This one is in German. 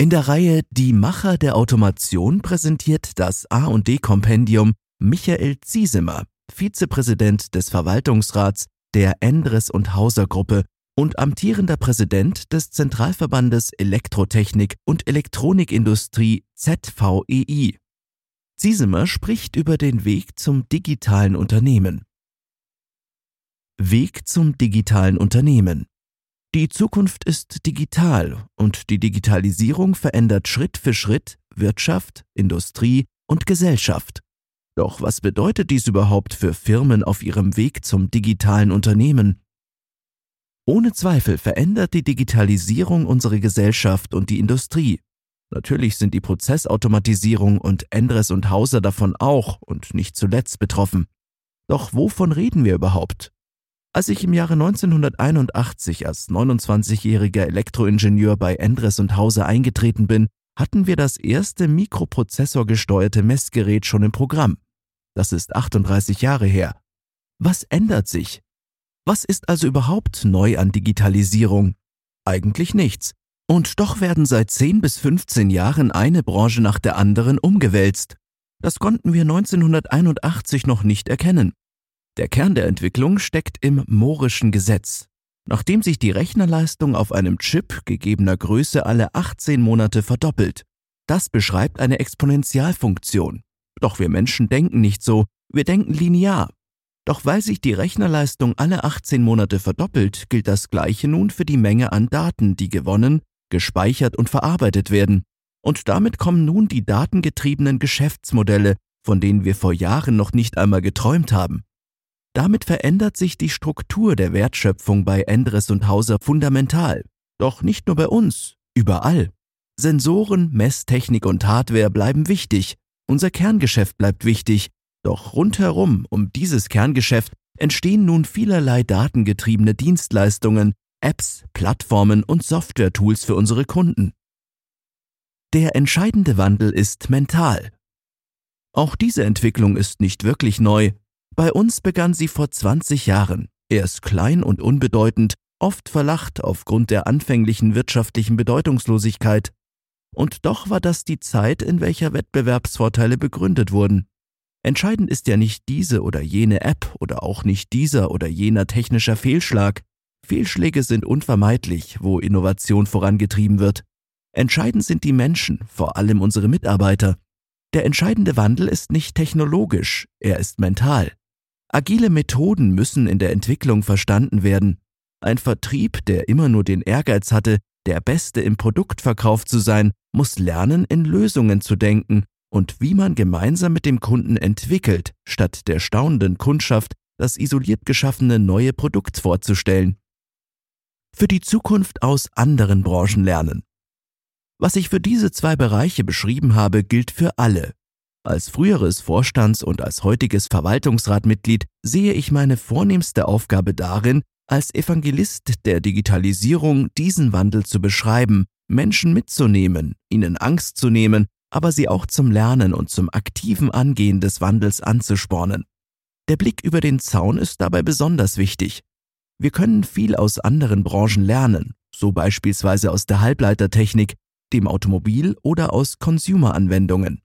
In der Reihe Die Macher der Automation präsentiert das A&D Kompendium Michael Ziesemer, Vizepräsident des Verwaltungsrats der Endres und Hauser Gruppe und amtierender Präsident des Zentralverbandes Elektrotechnik und Elektronikindustrie ZVEI. Ziesemer spricht über den Weg zum digitalen Unternehmen. Weg zum digitalen Unternehmen. Die Zukunft ist digital und die Digitalisierung verändert Schritt für Schritt Wirtschaft, Industrie und Gesellschaft. Doch was bedeutet dies überhaupt für Firmen auf ihrem Weg zum digitalen Unternehmen? Ohne Zweifel verändert die Digitalisierung unsere Gesellschaft und die Industrie. Natürlich sind die Prozessautomatisierung und Endres und Hauser davon auch und nicht zuletzt betroffen. Doch wovon reden wir überhaupt? Als ich im Jahre 1981 als 29-jähriger Elektroingenieur bei Endres und Hauser eingetreten bin, hatten wir das erste mikroprozessorgesteuerte Messgerät schon im Programm. Das ist 38 Jahre her. Was ändert sich? Was ist also überhaupt neu an Digitalisierung? Eigentlich nichts. Und doch werden seit 10 bis 15 Jahren eine Branche nach der anderen umgewälzt. Das konnten wir 1981 noch nicht erkennen. Der Kern der Entwicklung steckt im Mohrischen Gesetz. Nachdem sich die Rechnerleistung auf einem Chip gegebener Größe alle 18 Monate verdoppelt. Das beschreibt eine Exponentialfunktion. Doch wir Menschen denken nicht so, wir denken linear. Doch weil sich die Rechnerleistung alle 18 Monate verdoppelt, gilt das Gleiche nun für die Menge an Daten, die gewonnen, gespeichert und verarbeitet werden. Und damit kommen nun die datengetriebenen Geschäftsmodelle, von denen wir vor Jahren noch nicht einmal geträumt haben. Damit verändert sich die Struktur der Wertschöpfung bei Endres und Hauser fundamental. Doch nicht nur bei uns, überall. Sensoren, Messtechnik und Hardware bleiben wichtig, unser Kerngeschäft bleibt wichtig, doch rundherum um dieses Kerngeschäft entstehen nun vielerlei datengetriebene Dienstleistungen, Apps, Plattformen und Software-Tools für unsere Kunden. Der entscheidende Wandel ist mental. Auch diese Entwicklung ist nicht wirklich neu. Bei uns begann sie vor 20 Jahren, erst klein und unbedeutend, oft verlacht aufgrund der anfänglichen wirtschaftlichen Bedeutungslosigkeit. Und doch war das die Zeit, in welcher Wettbewerbsvorteile begründet wurden. Entscheidend ist ja nicht diese oder jene App oder auch nicht dieser oder jener technischer Fehlschlag. Fehlschläge sind unvermeidlich, wo Innovation vorangetrieben wird. Entscheidend sind die Menschen, vor allem unsere Mitarbeiter. Der entscheidende Wandel ist nicht technologisch, er ist mental. Agile Methoden müssen in der Entwicklung verstanden werden. Ein Vertrieb, der immer nur den Ehrgeiz hatte, der Beste im Produktverkauf zu sein, muss lernen, in Lösungen zu denken und wie man gemeinsam mit dem Kunden entwickelt, statt der staunenden Kundschaft das isoliert geschaffene neue Produkt vorzustellen. Für die Zukunft aus anderen Branchen lernen. Was ich für diese zwei Bereiche beschrieben habe, gilt für alle. Als früheres Vorstands- und als heutiges Verwaltungsratmitglied sehe ich meine vornehmste Aufgabe darin, als Evangelist der Digitalisierung diesen Wandel zu beschreiben, Menschen mitzunehmen, ihnen Angst zu nehmen aber sie auch zum Lernen und zum aktiven Angehen des Wandels anzuspornen. Der Blick über den Zaun ist dabei besonders wichtig. Wir können viel aus anderen Branchen lernen, so beispielsweise aus der Halbleitertechnik, dem Automobil oder aus Consumer-Anwendungen.